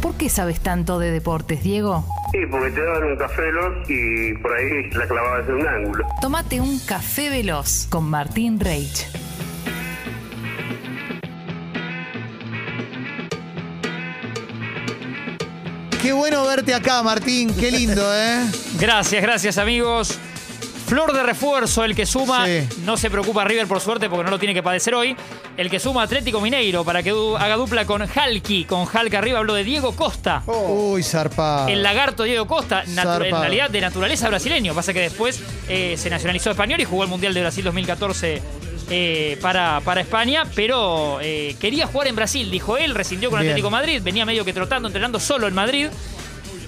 ¿Por qué sabes tanto de deportes, Diego? Sí, porque te daban un café veloz y por ahí la clavabas en un ángulo. Tómate un café veloz con Martín Reich. Qué bueno verte acá, Martín. Qué lindo, ¿eh? Gracias, gracias amigos. Flor de refuerzo, el que suma, Sí. no se preocupa River por suerte porque no lo tiene que padecer hoy, el que suma Atlético Mineiro para que du- haga dupla con Halki, con Halki arriba hablo de Diego Costa. Uy, zarpado. El lagarto Diego Costa, en realidad de naturaleza brasileño, pasa que después eh, se nacionalizó español y jugó el Mundial de Brasil 2014 eh, para, para España, pero eh, quería jugar en Brasil, dijo él, rescindió con Bien. Atlético Madrid, venía medio que trotando, entrenando solo en Madrid,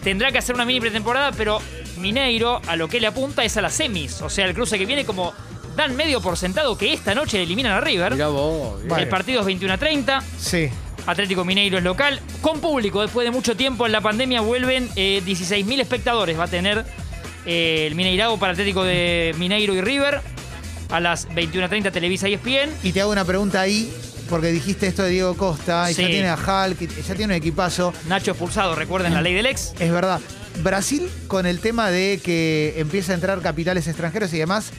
tendrá que hacer una mini pretemporada, pero Mineiro a lo que le apunta es a las semis, o sea, el cruce que viene como dan medio por sentado que esta noche le eliminan a River. Mirá vos. El partido es 21 a 30. Sí. Atlético Mineiro es local. Con público, después de mucho tiempo en la pandemia, vuelven eh, 16.000 espectadores. Va a tener eh, el Mineirao para Atlético de Mineiro y River. A las 21.30 Televisa y ESPN. Y te hago una pregunta ahí, porque dijiste esto de Diego Costa, y Sí. ya tiene a Hulk, ya tiene un equipazo. Nacho expulsado, recuerden la ley del ex. Es verdad. Brasil, con el tema de que empieza a entrar capitales extranjeros y demás,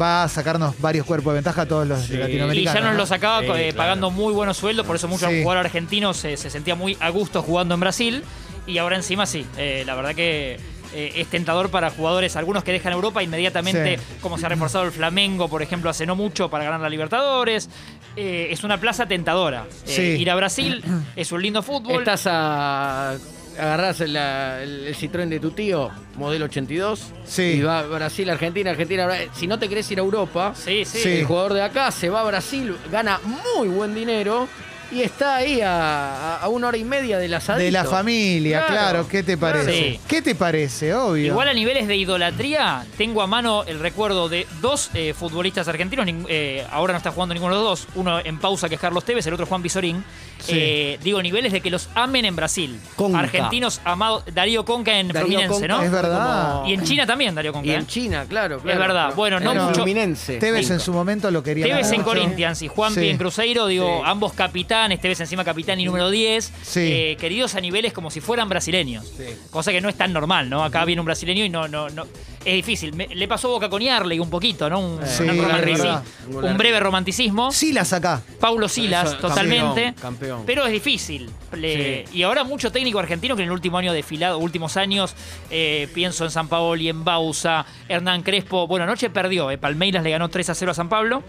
va a sacarnos varios cuerpos de ventaja a todos los Sí. Y latinoamericanos. ya nos ¿no? lo sacaba Sí, eh, claro. pagando muy buenos sueldos, por eso muchos Sí. jugadores argentinos se, se sentían muy a gusto jugando en Brasil. Y ahora encima sí, eh, la verdad que eh, es tentador para jugadores, algunos que dejan Europa inmediatamente, Sí. como se ha reforzado el Flamengo, por ejemplo, hace no mucho para ganar la Libertadores. Eh, es una plaza tentadora. Eh, Sí. Ir a Brasil es un lindo fútbol. Estás a. Agarrás el, el- el Citroën de tu tío, modelo 82. Sí. Y va a Brasil, Argentina, Argentina. Si no te querés ir a Europa, Sí, sí. El jugador de acá se va a Brasil, gana muy buen dinero y está ahí a, una hora y media del asadito. De la familia, claro. Claro, ¿Qué te parece? Sí. ¿Qué te parece? Obvio. Igual a niveles de idolatría, tengo a mano el recuerdo de dos eh, futbolistas argentinos. eh, ahora no está jugando ninguno de los dos. Uno en pausa, que es Carlos Tevez, el otro Juan Pizorín. Sí. Eh, digo, niveles de que los amen en Brasil. Conca. Argentinos amados. Darío Conca en Darío Fluminense, Conca ¿no? Es verdad. como- Y en China también, Darío Conca. Y ¿eh? en China, claro, claro. verdad. Pero- Bueno, no mucho- Fluminense. Tevez en su momento lo quería Tevez en. Corinthians y Juanpi Sí. en Cruzeiro, digo, Sí. ambos capitanes, Tevez encima capitán y número 10, Sí. eh, queridos a niveles como si fueran brasileños. Sí. Cosa que no es tan normal, ¿no? Acá viene un brasileño y no, no, no. Es difícil. Me- le pasó Boca con Yarley un poquito, ¿no? Un, Sí, una es romantici- verdad. un breve romanticismo. Silas acá. Paulo Silas, Eso, totalmente. campeón, campeón. Pero es difícil. Le- Y ahora mucho técnico argentino que en el último año desfilado, últimos años, eh, pienso en San Paoli, en Bausa, Hernán Crespo. Bueno, anoche perdió. eh, Palmeiras le ganó 3 a 0 a San Pablo.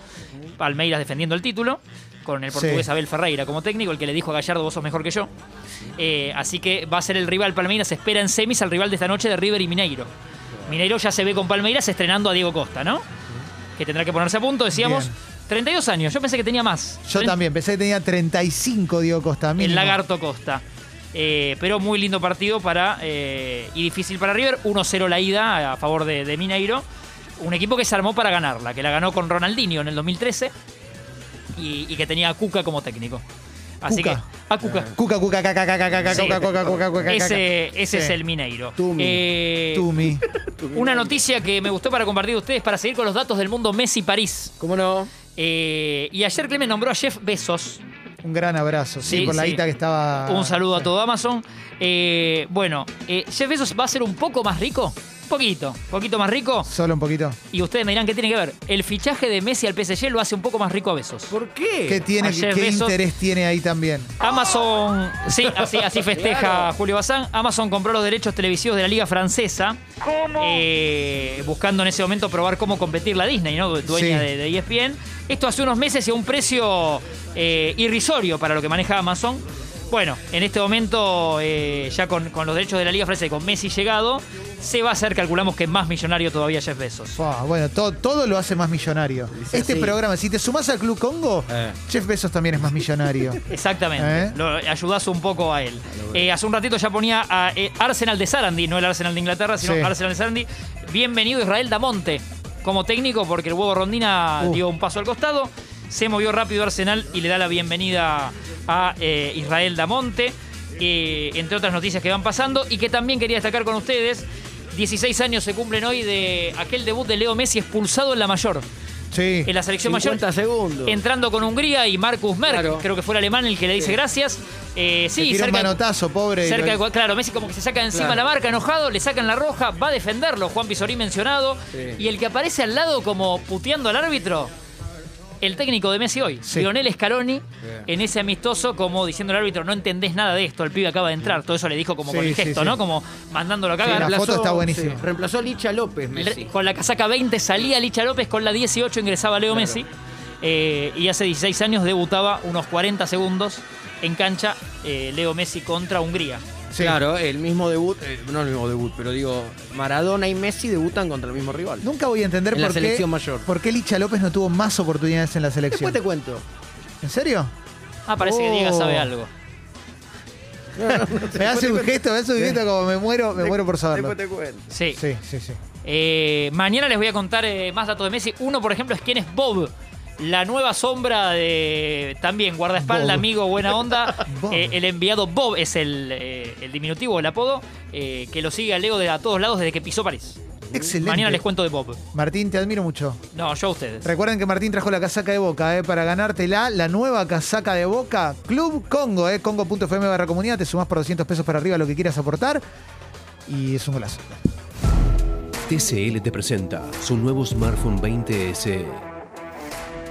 Palmeiras defendiendo el título. Con el portugués Sí. Abel Ferreira como técnico, el que le dijo a Gallardo, vos sos mejor que yo. Eh, así que va a ser el rival Palmeiras. Espera en semis al rival de esta noche de River y Mineiro. Mineiro ya se ve con Palmeiras estrenando a Diego Costa, ¿no? Que tendrá que ponerse a punto, decíamos. Bien. 32 años, yo pensé que tenía más. Yo también, pensé que tenía 35, Diego Costa. el mínimo. Lagarto Costa. Eh, pero muy lindo partido para eh, y difícil para River. 1-0 la ida a favor de, de Mineiro. Un equipo que se armó para ganarla, que la ganó con Ronaldinho en el 2013 y, y que tenía a Cuca como técnico. Así Cuca. que a Cuca. Cuca, cuca, caca, caca, Sí. cuca, cuca, cuca, cuca, Ese, ese es el Mineiro. Tumi. Eh, Tumi. una noticia que me gustó para compartir con ustedes para seguir con los datos del mundo Messi-París. ¿Cómo no? Eh, y ayer Clemen nombró a Jeff Bezos, Un gran abrazo. Sí, Sí, por la sí. guita que estaba. Un saludo a todo Amazon. Eh, bueno, eh, Jeff Bezos va a ser un poco más rico. Poquito, poquito más rico. Solo un poquito. Y ustedes me dirán qué tiene que ver. El fichaje de Messi al PSG lo hace un poco más rico a Bezos. ¿Por qué? ¿Qué, tiene, Ayer qué Bezos- interés tiene ahí también? Amazon, sí, así, así festeja Claro. Julio Bazán. Amazon compró los derechos televisivos de la Liga Francesa. Eh, buscando en ese momento probar cómo competir la Disney, ¿no? Dueña Sí. de, de ESPN. Esto hace unos meses y a un precio eh, irrisorio para lo que maneja Amazon. Bueno, en este momento, eh, ya con, con los derechos de la Liga Francesa y con Messi llegado, se va a hacer, calculamos que más millonario todavía Jeff Bezos. Bueno, todo, todo lo hace más millonario. Dice Este así. programa, si te sumás al Club Congo, Eh. Jeff Bezos también es más millonario. Exactamente. ¿Eh? Lo ayudás un poco a él. Eh, hace un ratito ya ponía a eh, Arsenal de Sarandí, no el Arsenal de Inglaterra, sino Sí. Arsenal de Sarandí. Bienvenido Israel Damonte como técnico porque el huevo Rondina Uh. dio un paso al costado. Se movió rápido Arsenal y le da la bienvenida a eh, Israel Damonte. eh, entre otras noticias que van pasando y que también quería destacar con ustedes. 16 años se cumplen hoy de aquel debut de Leo Messi expulsado en la mayor. Sí. En la selección 50 mayor. segundos. Entrando con Hungría y Marcus Merck, Claro. creo que fue el alemán el que le dice gracias. Eh, Se sí, tiró un cerca, manotazo, pobre. cerca lo- claro, Messi como que se saca encima Claro. la marca, enojado, le sacan la roja, va a defenderlo, Juan Pizorí mencionado. Sí. Y el que aparece al lado como puteando al árbitro, el técnico de Messi hoy, Sí. Lionel Scaloni, en ese amistoso, como diciendo al árbitro, no entendés nada de esto, el pibe acaba de entrar. Todo eso le dijo como Sí, con el gesto, sí. ¿no? Como mandándolo a Sí, cagar. la foto está buenísima. sí, reemplazó a Licha López, Messi. Con la casaca 20 salía Licha López, con la 18 ingresaba Leo Messi. Eh, y hace 16 años debutaba unos 40 segundos en cancha eh, Leo Messi contra Hungría. Sí. Claro, el mismo debut, eh, no el mismo debut, pero digo, Maradona y Messi debutan contra el mismo rival. Nunca voy a entender En la por qué, selección mayor. por qué Licha López no tuvo más oportunidades en la selección. Después te cuento. ¿En serio? Ah, parece que Diego Oh. sabe algo. Me hace un gesto, me hace un gesto como me muero, me muero por saberlo. Después te cuento. Sí. Sí, sí, sí. Eh, mañana les voy a contar eh, más datos de Messi. Uno, por ejemplo, es quién es Bob. La nueva sombra de también guardaespaldas, Bob. amigo, buena onda. Eh, el enviado Bob es el, eh, el diminutivo, el apodo, eh, que lo sigue a Leo de a todos lados desde que pisó París. Excelente. Mañana les cuento de Bob. Martín, te admiro mucho. No, yo a ustedes. Recuerden que Martín trajo la casaca de Boca, ¿eh? Para ganártela, la nueva casaca de Boca, Club Congo, ¿eh? Congo.fm barra comunidad, te sumás por 200 pesos para arriba lo que quieras aportar. Y es un golazo. TCL te presenta su nuevo smartphone 20 SE.